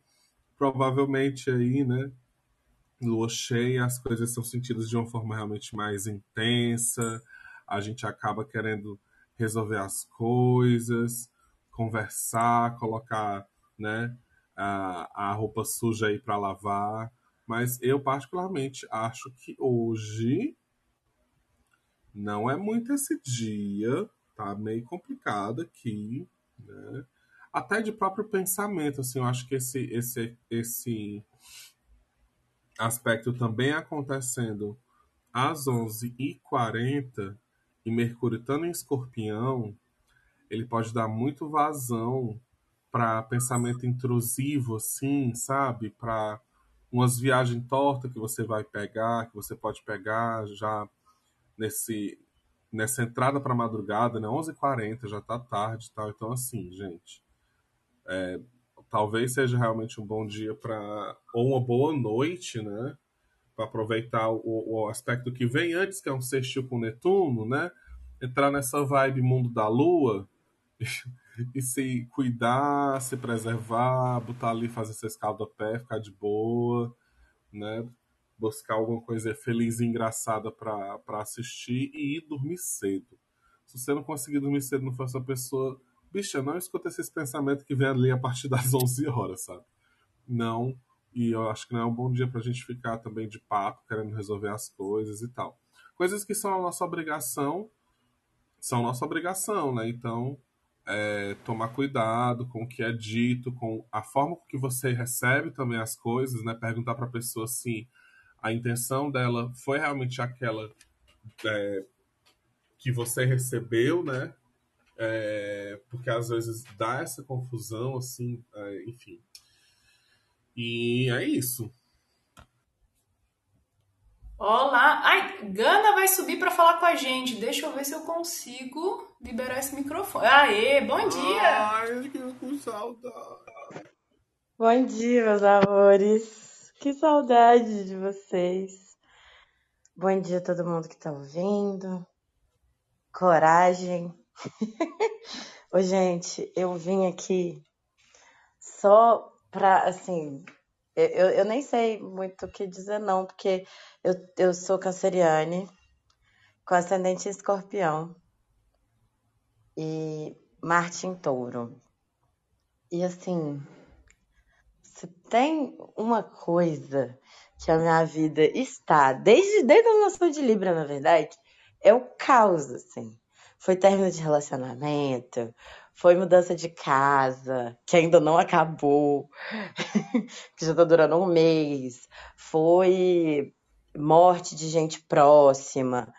provavelmente aí, né? Lua cheia, as coisas são sentidas de uma forma realmente mais intensa. A gente acaba querendo resolver as coisas, conversar, colocar, né, a, a roupa suja aí para lavar. Mas eu particularmente acho que hoje não é muito esse dia, tá meio complicado aqui, né? Até de próprio pensamento, assim, eu acho que esse, esse, esse aspecto também acontecendo às 11h40 e Mercúrio estando em escorpião, ele pode dar muito vazão para pensamento intrusivo, assim, sabe? Para umas viagens tortas que você vai pegar, que você pode pegar já nesse nessa entrada para madrugada, né? 11h40, já tá tarde e tal. Então, assim, gente, é, talvez seja realmente um bom dia para ou uma boa noite, né? Para aproveitar o, o, aspecto que vem antes, que é um sextil com Netuno, né? Entrar nessa vibe mundo da lua e se cuidar, se preservar, botar ali, fazer seu escaldo a pé, ficar de boa, né? buscar alguma coisa feliz e engraçada para assistir e ir dormir cedo. Se você não conseguir dormir cedo, não for essa pessoa, bicha, não escuta esses pensamentos que vem ali a partir das 11 horas, sabe? Não. E eu acho que não é um bom dia pra gente ficar também de papo, querendo resolver as coisas e tal. Coisas que são a nossa obrigação, são nossa obrigação, né? Então, é, tomar cuidado com o que é dito, com a forma que você recebe também as coisas, né? Perguntar para a pessoa assim, a intenção dela foi realmente aquela é, que você recebeu, né? É, porque às vezes dá essa confusão, assim, é, enfim. E é isso. Olá! Ai, Gana vai subir para falar com a gente. Deixa eu ver se eu consigo liberar esse microfone. Aê, bom dia! Ai, que com saudade. Bom dia, meus amores. Que saudade de vocês. Bom dia a todo mundo que tá ouvindo. Coragem. Ô, gente, eu vim aqui só pra, assim, eu, eu nem sei muito o que dizer, não, porque eu, eu sou canceriane, com ascendente escorpião e Marte em touro. E assim, se tem uma coisa que a minha vida está, desde, desde a noção de Libra, na verdade, é o caos, assim. Foi término de relacionamento, foi mudança de casa, que ainda não acabou, que já tá durando um mês, foi morte de gente próxima,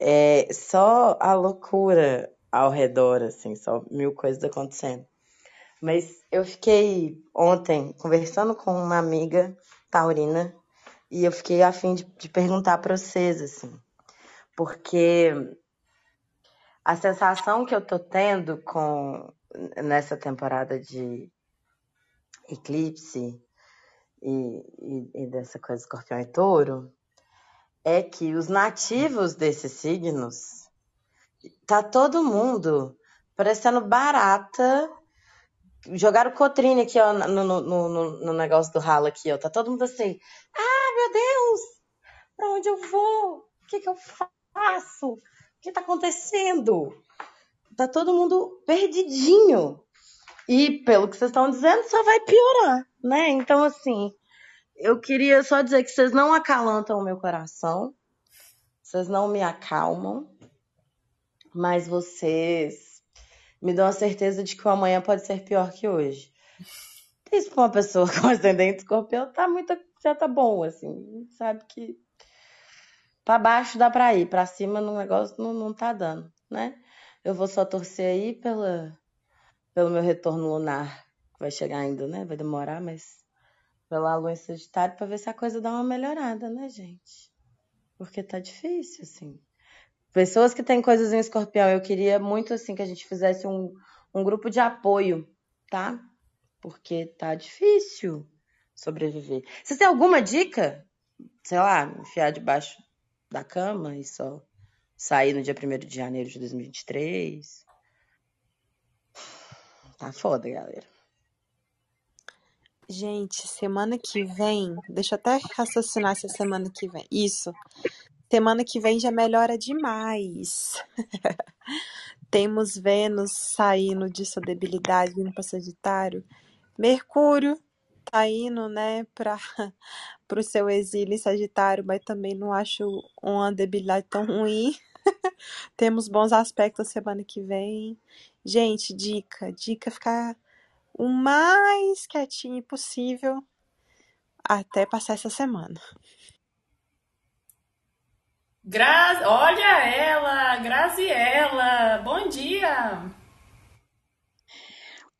é só a loucura ao redor, assim, só mil coisas acontecendo. Mas eu fiquei ontem conversando com uma amiga taurina e eu fiquei a fim de, de perguntar para vocês, assim, porque a sensação que eu tô tendo com nessa temporada de eclipse e, e, e dessa coisa escorpião e touro é que os nativos desses signos tá todo mundo parecendo barata. Jogaram cotrine aqui, ó, no, no, no, no negócio do ralo aqui, ó. Tá todo mundo assim. Ah, meu Deus! Pra onde eu vou? O que, que eu faço? Que tá acontecendo? Tá todo mundo perdidinho. E pelo que vocês estão dizendo, só vai piorar, né? Então, assim, eu queria só dizer que vocês não acalantam o meu coração, vocês não me acalmam, mas vocês me dão a certeza de que o amanhã pode ser pior que hoje. Isso pra uma pessoa com ascendente escorpião tá muito, já tá bom, assim, sabe que pra baixo dá pra ir, pra cima no negócio não, não tá dando, né? Eu vou só torcer aí pela, pelo meu retorno lunar, que vai chegar ainda, né? Vai demorar, mas pela lua em Sagitário para ver se a coisa dá uma melhorada, né, gente? Porque tá difícil, assim. Pessoas que têm coisas em escorpião, eu queria muito, assim, que a gente fizesse um, um grupo de apoio, tá? Porque tá difícil sobreviver. Você tem alguma dica? Sei lá, enfiar debaixo da cama e só sair no dia 1 de janeiro de 2023? Tá foda, galera. Gente, semana que vem, deixa eu até raciocinar essa semana que vem. Isso. Semana que vem já melhora demais. Temos Vênus saindo de sua debilidade, vindo para Sagitário. Mercúrio tá indo, né, para o seu exílio em Sagitário, mas também não acho uma debilidade tão ruim. Temos bons aspectos semana que vem. Gente, dica, dica ficar o mais quietinho possível até passar essa semana. Gra... Olha ela, Graziela, bom dia!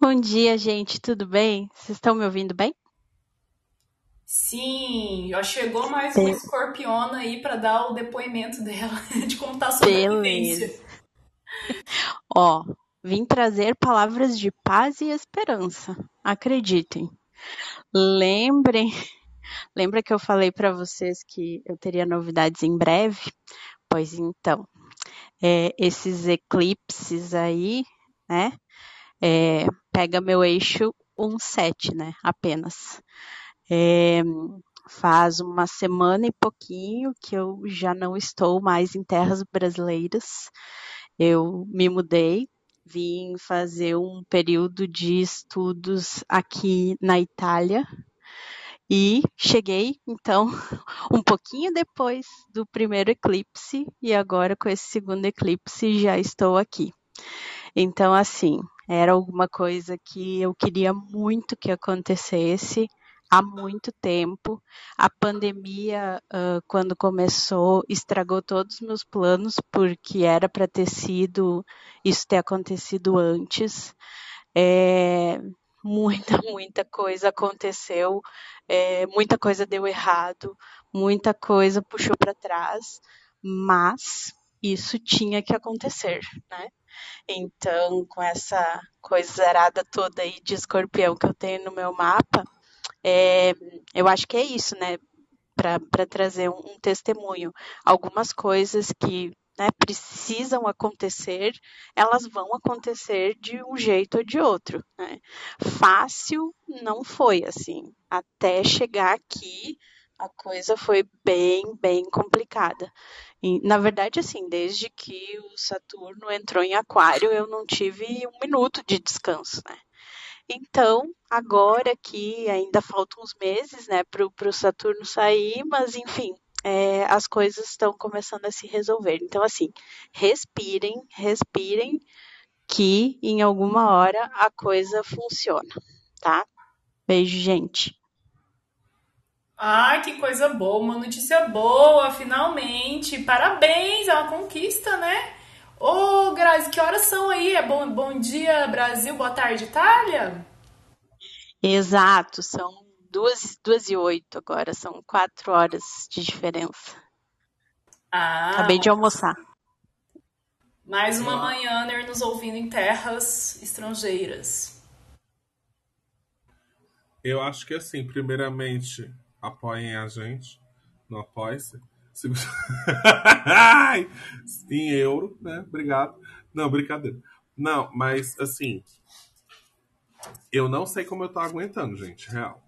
Bom dia, gente, tudo bem? Vocês estão me ouvindo bem? Sim, já chegou mais uma escorpiona aí para dar o depoimento dela de como tá a sobrevivência. Ó, Vim trazer palavras de paz e esperança. Acreditem. Lembrem, lembra que eu falei para vocês que eu teria novidades em breve? Pois então, é, esses eclipses aí, né? É, pega meu eixo 1,7, né? Apenas. É, faz uma semana e pouquinho que eu já não estou mais em terras brasileiras. Eu me mudei vim fazer um período de estudos aqui na Itália e cheguei, então, um pouquinho depois do primeiro eclipse e agora com esse segundo eclipse já estou aqui. Então, assim, era alguma coisa que eu queria muito que acontecesse há muito tempo. A pandemia, uh, quando começou, estragou todos os meus planos, porque era para ter sido, isso ter acontecido antes. É, muita, muita coisa aconteceu, é, muita coisa deu errado, muita coisa puxou para trás, mas isso tinha que acontecer, né? Então, com essa coisa zerada toda aí de escorpião que eu tenho no meu mapa, é, eu acho que é isso, né? Para trazer um, um, testemunho. Algumas coisas que né, precisam acontecer, elas vão acontecer de um jeito ou de outro. Né? Fácil não foi assim. Até chegar aqui, a coisa foi bem, bem complicada. E, na verdade, assim, desde que o Saturno entrou em Aquário, eu não tive um minuto de descanso, né? Então, agora que ainda faltam uns meses, né, para o Saturno sair, mas enfim, é, as coisas estão começando a se resolver. Então, assim, respirem, respirem, que em alguma hora a coisa funciona, tá? Beijo, gente. Ai, que coisa boa, uma notícia boa, finalmente. Parabéns, é uma conquista, né? Ô, Grazi, que horas são aí? É bom, bom dia, Brasil, boa tarde, Itália? Exato, são duas, duas e oito agora, são quatro horas de diferença. Ah, Acabei de almoçar. Mais uma manhã nos ouvindo em terras estrangeiras. Eu acho que assim, primeiramente, apoiem a gente no Apoia-se. em euro, né? Obrigado. Não, brincadeira. Não, mas assim, eu não sei como eu tô aguentando, gente, real.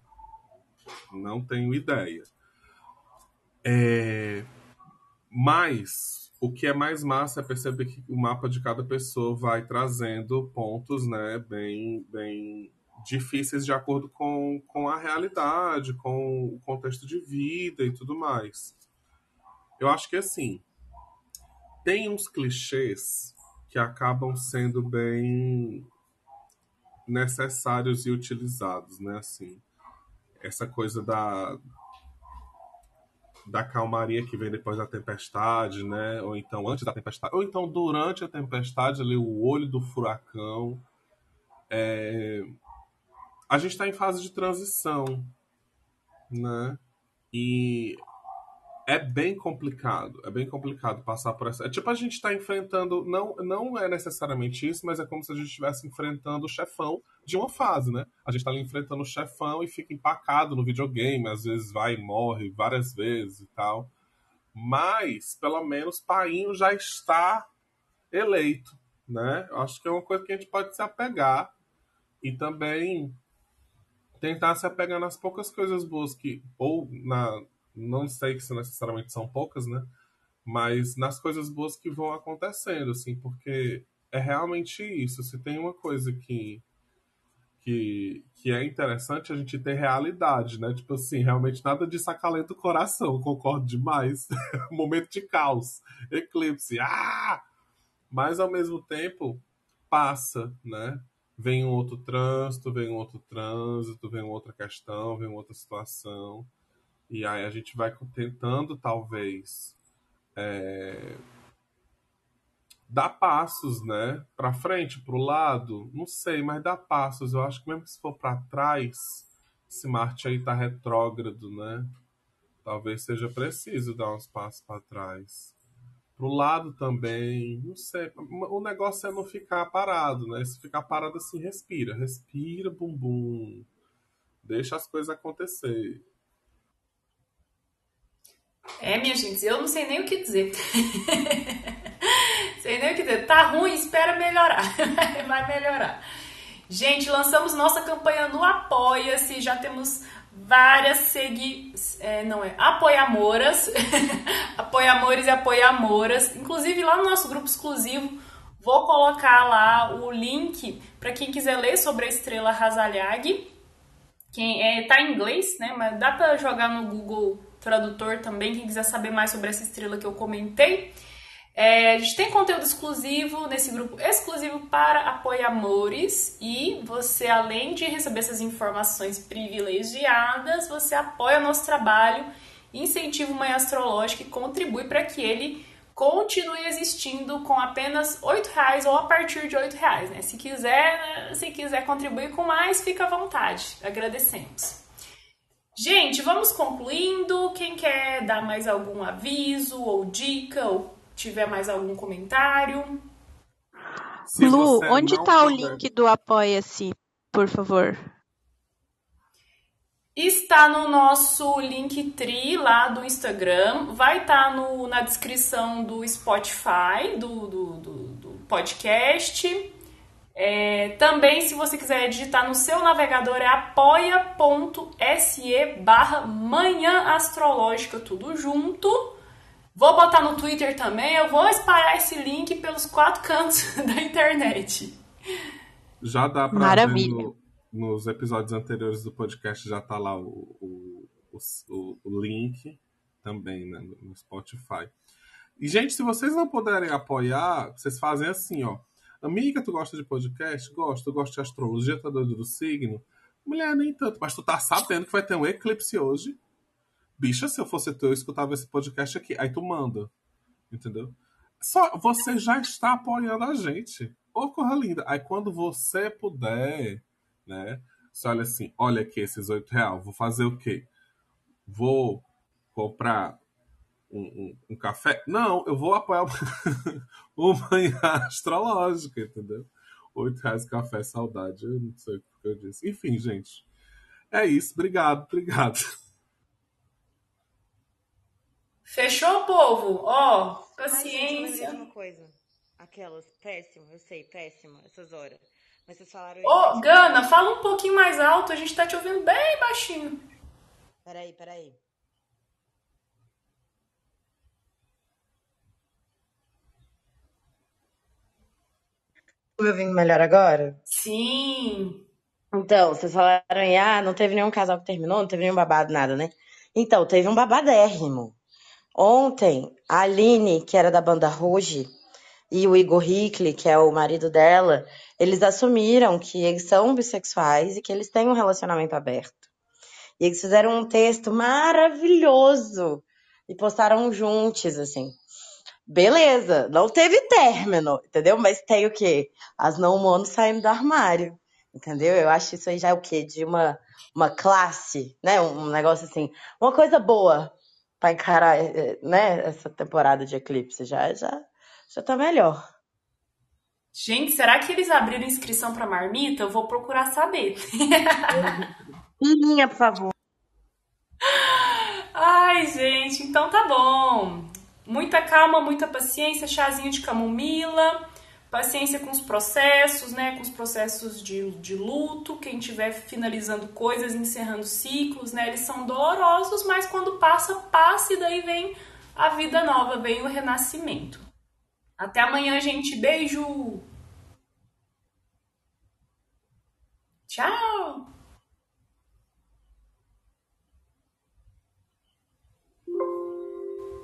Não tenho ideia. É... Mas o que é mais massa é perceber que o mapa de cada pessoa vai trazendo pontos, né, bem, bem difíceis de acordo com, com a realidade, com o contexto de vida e tudo mais. Eu acho que assim, tem uns clichês que acabam sendo bem necessários e utilizados, né? Assim, essa coisa da da calmaria que vem depois da tempestade, né? Ou então antes da tempestade, ou então durante a tempestade ali o olho do furacão. É... A gente está em fase de transição, né? E é bem complicado, é bem complicado passar por essa. É tipo a gente está enfrentando, não, não é necessariamente isso, mas é como se a gente estivesse enfrentando o chefão de uma fase, né? A gente está ali enfrentando o chefão e fica empacado no videogame, às vezes vai e morre várias vezes e tal. Mas, pelo menos, Painho já está eleito, né? Eu acho que é uma coisa que a gente pode se apegar e também tentar se apegar nas poucas coisas boas que, ou na, não sei se necessariamente são poucas, né? Mas nas coisas boas que vão acontecendo, assim, porque é realmente isso. Se tem uma coisa que, que, que é interessante, a gente ter realidade, né? Tipo assim, realmente nada disso acalenta o coração, concordo demais. Momento de caos, eclipse, ah! Mas ao mesmo tempo, passa, né? Vem um outro trânsito, vem um outro trânsito, vem outra questão, vem outra situação. E aí a gente vai tentando, talvez, é, dar passos, né? Para frente, para o lado, não sei, mas dar passos. Eu acho que mesmo que se for para trás, esse Marte aí tá retrógrado, né? Talvez seja preciso dar uns passos para trás. Pro lado também, não sei. O negócio é não ficar parado, né? Se ficar parado assim, respira, respira, bumbum. Deixa as coisas acontecer. É, minha gente, eu não sei nem o que dizer. sei nem o que dizer. Tá ruim, espera melhorar. Vai melhorar. Gente, lançamos nossa campanha no Apoia-se. Já temos várias segui... É, não é, apoiamoras. apoiamores e apoiamoras. Inclusive lá no nosso grupo exclusivo, vou colocar lá o link para quem quiser ler sobre a estrela Razaliag. Quem é, tá em inglês, né? Mas dá para jogar no Google tradutor também, quem quiser saber mais sobre essa estrela que eu comentei. É, a gente tem conteúdo exclusivo nesse grupo exclusivo para apoiamores e você, além de receber essas informações privilegiadas, você apoia nosso trabalho, incentiva o Manhã Astrológica e contribui para que ele continue existindo com apenas R$ reais ou a partir de R$ reais, né? Se quiser, se quiser contribuir com mais, fica à vontade. Agradecemos. Gente, vamos concluindo. Quem quer dar mais algum aviso ou dica ou tiver mais algum comentário? Se Lu, onde está o link do Apoia-se, por favor? Está no nosso Linktree lá do Instagram. Vai estar tá na descrição do Spotify, do, do, do, do podcast. É, também, se você quiser digitar no seu navegador, é apoia.se barra manhã astrológica, tudo junto. Vou botar no Twitter também, eu vou espalhar esse link pelos quatro cantos da internet. Já dá pra Maravilha. ver no, nos episódios anteriores do podcast, já tá lá o, o, o, o link também né, no Spotify. E, gente, se vocês não puderem apoiar, vocês fazem assim, ó Amiga, tu gosta de podcast? Gosto. Gosta de astrologia? Tá doido do signo? Mulher, nem tanto. Mas tu tá sabendo que vai ter um eclipse hoje? Bicha, se eu fosse tu, eu escutava esse podcast aqui. Aí tu manda. Entendeu? Só você já está apoiando a gente. Ô, corra linda. Aí quando você puder, né? Você olha assim, olha aqui esses oito reais. Vou fazer o quê? Vou comprar um, um, um, café. Não, eu vou apoiar o manhã astrológica, entendeu? Oito reais café saudade. Eu não sei o que eu disse. Enfim, gente. É isso. Obrigado, obrigado. Fechou, povo? Ó, Ai, gente, de paciência. uma coisa. Aquelas, péssimo, eu sei, péssimo, essas horas. Mas vocês falaram Ô, péssimo. Gana, fala um pouquinho mais alto, a gente tá te ouvindo bem baixinho. Peraí, peraí. Me ouvindo melhor agora? Sim. Então, vocês falaram ah, não teve nenhum casal que terminou, não teve nenhum babado, nada, né? Então, teve um babadérrimo. Ontem, a Aline, que era da banda Rouge, e o Igor Hickley, que é o marido dela, eles assumiram que eles são bissexuais e que eles têm um relacionamento aberto. E eles fizeram um texto maravilhoso e postaram juntos, assim. Beleza, não teve término, entendeu? Mas tem o quê? As não humanos saindo do armário, entendeu? Eu acho isso aí já é o quê? De uma, uma classe, né? Um negócio assim, uma coisa boa pra encarar, eh, né? Essa temporada de Eclipse já, já, já tá melhor. Gente, será que eles abriram inscrição pra marmita? Eu vou procurar saber. Filhinha, por favor. Ai, gente, então tá bom. Muita calma, muita paciência, chazinho de camomila, paciência com os processos, né? Com os processos de, de luto, quem estiver finalizando coisas, encerrando ciclos, né? Eles são dolorosos, mas quando passa, passa e daí vem a vida nova, vem o renascimento. Até amanhã, gente. Beijo! Tchau!